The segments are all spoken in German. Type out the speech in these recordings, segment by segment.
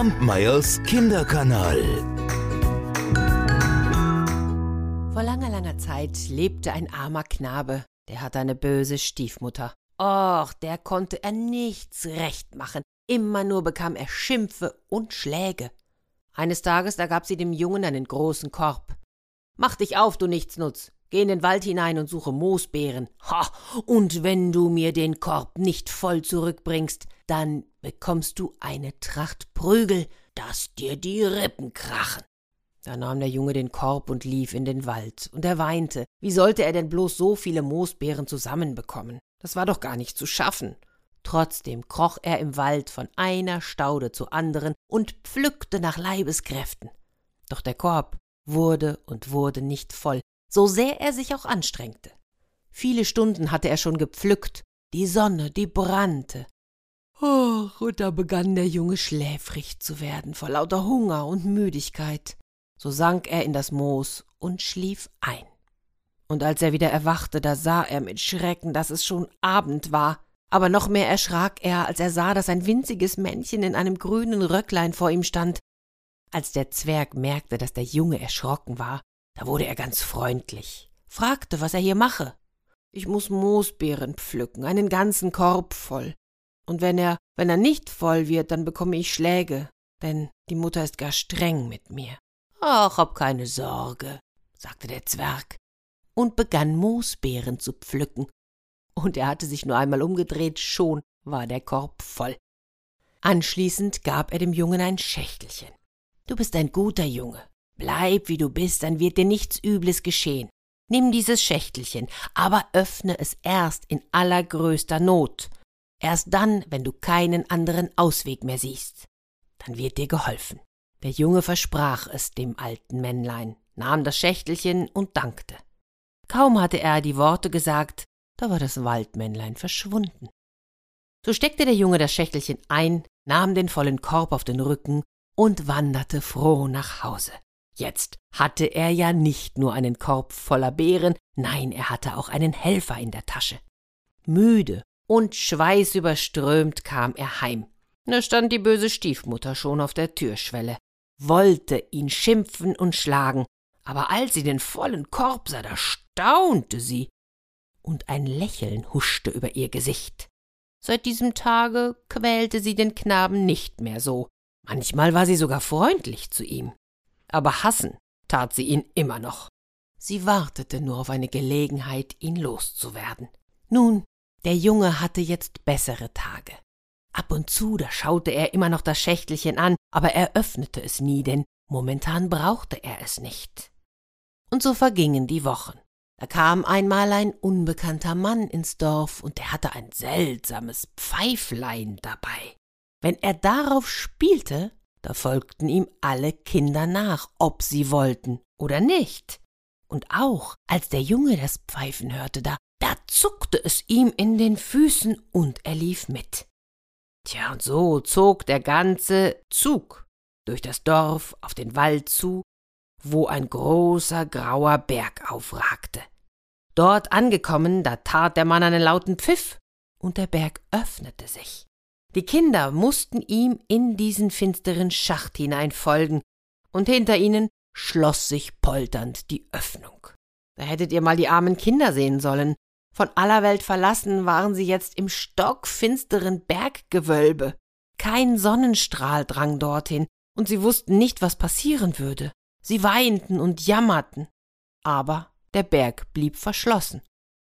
Kampmeyers Kinderkanal. Vor langer, langer Zeit lebte ein armer Knabe, der hatte eine böse Stiefmutter. Och, der konnte er nichts recht machen. Immer nur bekam er Schimpfe und Schläge. Eines Tages, da gab sie dem Jungen einen großen Korb. Mach dich auf, du Nichtsnutz. Geh in den Wald hinein und suche Moosbeeren. Ha, und wenn du mir den Korb nicht voll zurückbringst, dann bekommst du eine Tracht Prügel, dass dir die Rippen krachen. Da nahm der Junge den Korb und lief in den Wald, und er weinte. Wie sollte er denn bloß so viele Moosbeeren zusammenbekommen? Das war doch gar nicht zu schaffen. Trotzdem kroch er im Wald von einer Staude zur anderen und pflückte nach Leibeskräften. Doch der Korb wurde und wurde nicht voll, so sehr er sich auch anstrengte. Viele Stunden hatte er schon gepflückt, die Sonne, die brannte. Ach, und da begann der Junge schläfrig zu werden vor lauter Hunger und Müdigkeit. So sank er in das Moos und schlief ein. Und als er wieder erwachte, da sah er mit Schrecken, dass es schon Abend war. Aber noch mehr erschrak er, als er sah, dass ein winziges Männchen in einem grünen Röcklein vor ihm stand. Als der Zwerg merkte, dass der Junge erschrocken war, da wurde er ganz freundlich, fragte, was er hier mache. Ich muss Moosbeeren pflücken, einen ganzen Korb voll. Und wenn er, wenn er nicht voll wird, dann bekomme ich Schläge, denn die Mutter ist gar streng mit mir. Ach, hab keine Sorge, sagte der Zwerg und begann Moosbeeren zu pflücken. Und er hatte sich nur einmal umgedreht, schon war der Korb voll. Anschließend gab er dem Jungen ein Schächtelchen. Du bist ein guter Junge, Bleib, wie du bist, dann wird dir nichts Übles geschehen. Nimm dieses Schächtelchen, aber öffne es erst in allergrößter Not. Erst dann, wenn du keinen anderen Ausweg mehr siehst. Dann wird dir geholfen. Der Junge versprach es dem alten Männlein, nahm das Schächtelchen und dankte. Kaum hatte er die Worte gesagt, da war das Waldmännlein verschwunden. So steckte der Junge das Schächtelchen ein, nahm den vollen Korb auf den Rücken und wanderte froh nach Hause. Jetzt hatte er ja nicht nur einen Korb voller Beeren, nein, er hatte auch einen Helfer in der Tasche. Müde und schweißüberströmt kam er heim. Da stand die böse Stiefmutter schon auf der Türschwelle, wollte ihn schimpfen und schlagen, aber als sie den vollen Korb sah, da staunte sie, und ein Lächeln huschte über ihr Gesicht. Seit diesem Tage quälte sie den Knaben nicht mehr so, manchmal war sie sogar freundlich zu ihm aber hassen tat sie ihn immer noch. Sie wartete nur auf eine Gelegenheit, ihn loszuwerden. Nun, der Junge hatte jetzt bessere Tage. Ab und zu, da schaute er immer noch das Schächtelchen an, aber er öffnete es nie, denn momentan brauchte er es nicht. Und so vergingen die Wochen. Da kam einmal ein unbekannter Mann ins Dorf, und er hatte ein seltsames Pfeiflein dabei. Wenn er darauf spielte, da folgten ihm alle Kinder nach, ob sie wollten oder nicht. Und auch als der Junge das Pfeifen hörte, da, da zuckte es ihm in den Füßen und er lief mit. Tja, und so zog der ganze Zug durch das Dorf auf den Wald zu, wo ein großer grauer Berg aufragte. Dort angekommen, da tat der Mann einen lauten Pfiff, und der Berg öffnete sich. Die Kinder mussten ihm in diesen finsteren Schacht hineinfolgen, und hinter ihnen schloss sich polternd die Öffnung. Da hättet ihr mal die armen Kinder sehen sollen. Von aller Welt verlassen waren sie jetzt im stockfinsteren Berggewölbe. Kein Sonnenstrahl drang dorthin, und sie wussten nicht, was passieren würde. Sie weinten und jammerten. Aber der Berg blieb verschlossen.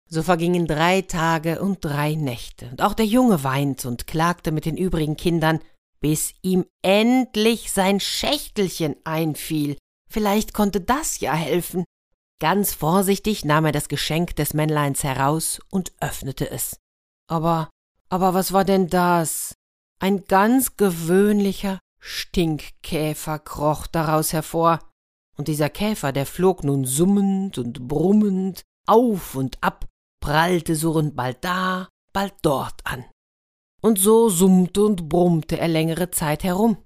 So vergingen drei Tage und drei Nächte, und auch der Junge weinte und klagte mit den übrigen Kindern, bis ihm endlich sein Schächtelchen einfiel. Vielleicht konnte das ja helfen. Ganz vorsichtig nahm er das Geschenk des Männleins heraus und öffnete es. Aber, aber was war denn das? Ein ganz gewöhnlicher Stinkkäfer kroch daraus hervor, und dieser Käfer, der flog nun summend und brummend auf und ab prallte surrend bald da, bald dort an. Und so summte und brummte er längere Zeit herum.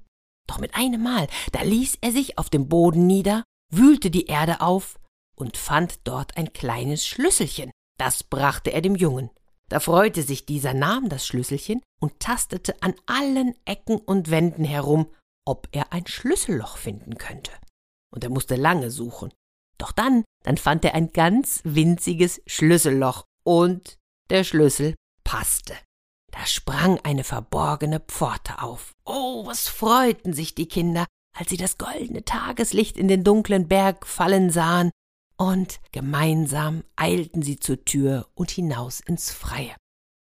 Doch mit einem Mal, da ließ er sich auf dem Boden nieder, wühlte die Erde auf und fand dort ein kleines Schlüsselchen. Das brachte er dem Jungen. Da freute sich dieser, nahm das Schlüsselchen und tastete an allen Ecken und Wänden herum, ob er ein Schlüsselloch finden könnte. Und er musste lange suchen. Doch dann, dann fand er ein ganz winziges Schlüsselloch und der Schlüssel passte. Da sprang eine verborgene Pforte auf. Oh, was freuten sich die Kinder, als sie das goldene Tageslicht in den dunklen Berg fallen sahen, und gemeinsam eilten sie zur Tür und hinaus ins Freie.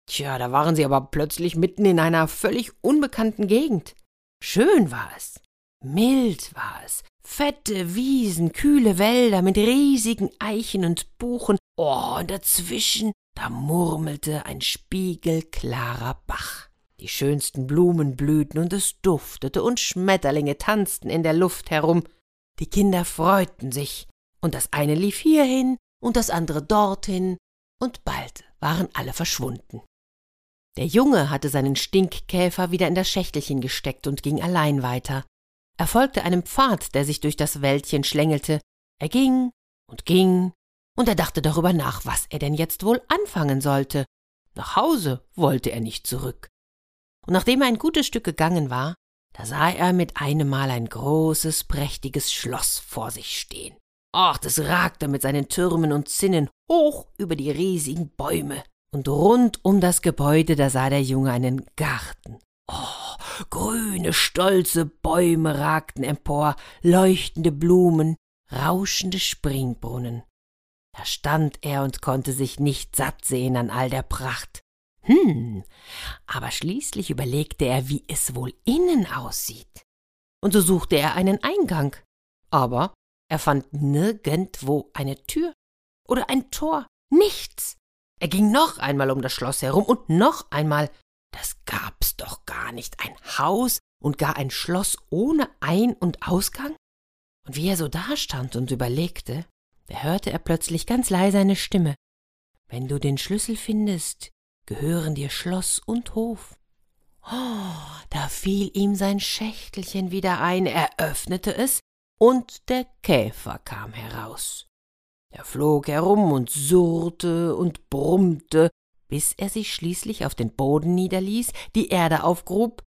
Tja, da waren sie aber plötzlich mitten in einer völlig unbekannten Gegend. Schön war es, mild war es, fette Wiesen, kühle Wälder mit riesigen Eichen und Buchen, oh, und dazwischen, da murmelte ein spiegelklarer Bach. Die schönsten Blumen blühten und es duftete und Schmetterlinge tanzten in der Luft herum. Die Kinder freuten sich, und das eine lief hierhin und das andere dorthin, und bald waren alle verschwunden. Der Junge hatte seinen Stinkkäfer wieder in das Schächtelchen gesteckt und ging allein weiter. Er folgte einem Pfad, der sich durch das Wäldchen schlängelte. Er ging und ging, und er dachte darüber nach, was er denn jetzt wohl anfangen sollte. Nach Hause wollte er nicht zurück. Und nachdem er ein gutes Stück gegangen war, da sah er mit einem Mal ein großes, prächtiges Schloss vor sich stehen. Ach, das ragte mit seinen Türmen und Zinnen hoch über die riesigen Bäume. Und rund um das Gebäude, da sah der Junge einen Garten. Oh, grüne, stolze Bäume ragten empor, leuchtende Blumen, rauschende Springbrunnen. Da stand er und konnte sich nicht satt sehen an all der Pracht. Hm, aber schließlich überlegte er, wie es wohl innen aussieht. Und so suchte er einen Eingang. Aber er fand nirgendwo eine Tür oder ein Tor, nichts. Er ging noch einmal um das Schloss herum und noch einmal. Das doch gar nicht. Ein Haus und gar ein Schloss ohne Ein- und Ausgang? Und wie er so dastand und überlegte, da hörte er plötzlich ganz leise eine Stimme. Wenn du den Schlüssel findest, gehören dir Schloss und Hof. Oh, da fiel ihm sein Schächtelchen wieder ein, er öffnete es und der Käfer kam heraus. Er flog herum und surrte und brummte, bis er sich schließlich auf den Boden niederließ, die Erde aufgrub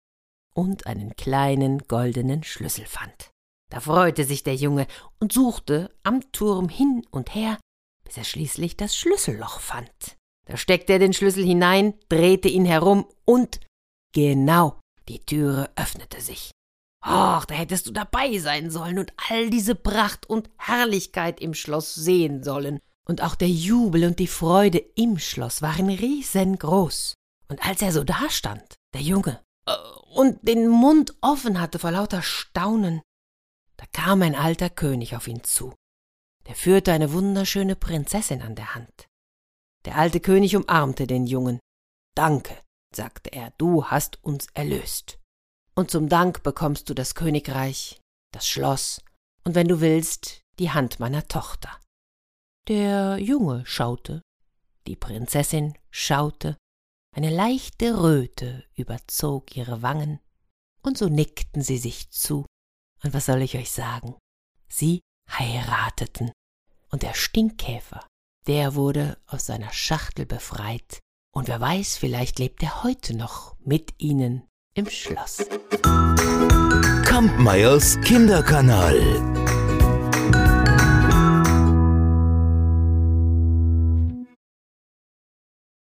und einen kleinen goldenen Schlüssel fand. Da freute sich der Junge und suchte am Turm hin und her, bis er schließlich das Schlüsselloch fand. Da steckte er den Schlüssel hinein, drehte ihn herum und genau die Türe öffnete sich. Ach, da hättest du dabei sein sollen und all diese Pracht und Herrlichkeit im Schloss sehen sollen. Und auch der Jubel und die Freude im Schloss waren riesengroß. Und als er so dastand, der Junge, äh, und den Mund offen hatte vor lauter Staunen, da kam ein alter König auf ihn zu. Der führte eine wunderschöne Prinzessin an der Hand. Der alte König umarmte den Jungen. Danke, sagte er, du hast uns erlöst und zum Dank bekommst du das Königreich, das Schloss und wenn du willst, die Hand meiner Tochter. Der Junge schaute, die Prinzessin schaute, eine leichte Röte überzog ihre Wangen, und so nickten sie sich zu, und was soll ich euch sagen? Sie heirateten, und der Stinkkäfer, der wurde aus seiner Schachtel befreit, und wer weiß, vielleicht lebt er heute noch mit ihnen im Schloss. Kampmeyers Kinderkanal.